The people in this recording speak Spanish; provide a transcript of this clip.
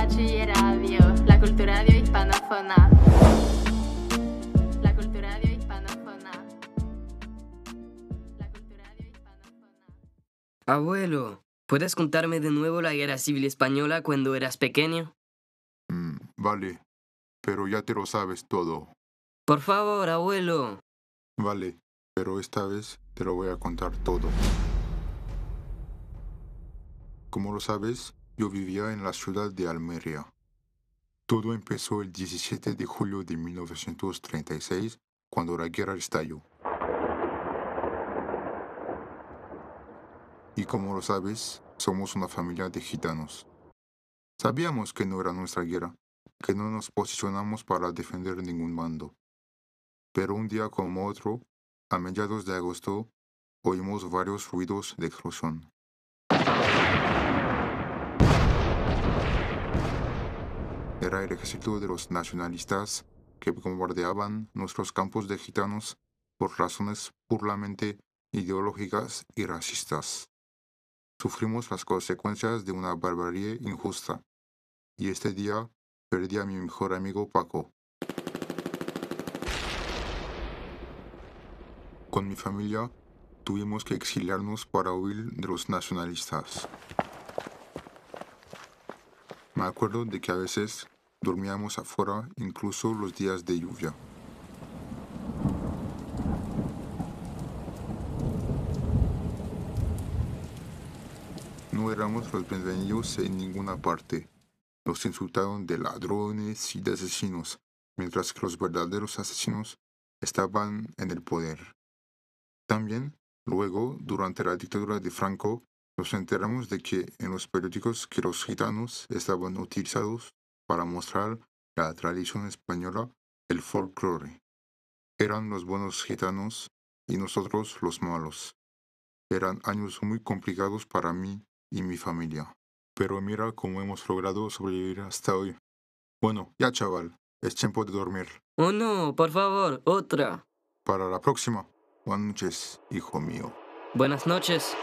Bachilleradio, la. La culturadio hispanófona. Abuelo, ¿puedes contarme de nuevo la guerra civil española cuando eras pequeño? Mm, vale, pero ya te lo sabes todo. Por favor, abuelo. Vale, pero esta vez te lo voy a contar todo. Como lo sabes, yo vivía en la ciudad de Almería. Todo empezó el 17 de julio de 1936, cuando la guerra estalló. Y como lo sabes, somos una familia de gitanos. Sabíamos que no era nuestra guerra, que no nos posicionamos para defender ningún bando. Pero un día como otro, a mediados de agosto, oímos varios ruidos de explosión. Era el ejército de los nacionalistas que bombardeaban nuestros campos de gitanos por razones puramente ideológicas y racistas. Sufrimos las consecuencias de una barbarie injusta, y este día perdí a mi mejor amigo Paco. Con mi familia tuvimos que exiliarnos para huir de los nacionalistas. Me acuerdo de que a veces dormíamos afuera incluso los días de lluvia. No éramos los bienvenidos en ninguna parte. Nos insultaron de ladrones y de asesinos, mientras que los verdaderos asesinos estaban en el poder. También, luego, durante la dictadura de Franco, nos enteramos de que en los periódicos que los gitanos estaban utilizados para mostrar la tradición española, el folclore. Eran los buenos gitanos y nosotros los malos. Eran años muy complicados para mí y mi familia. Pero mira cómo hemos logrado sobrevivir hasta hoy. Bueno, ya chaval, es tiempo de dormir. Oh no, por favor, otra. Para la próxima. Buenas noches, hijo mío. Buenas noches.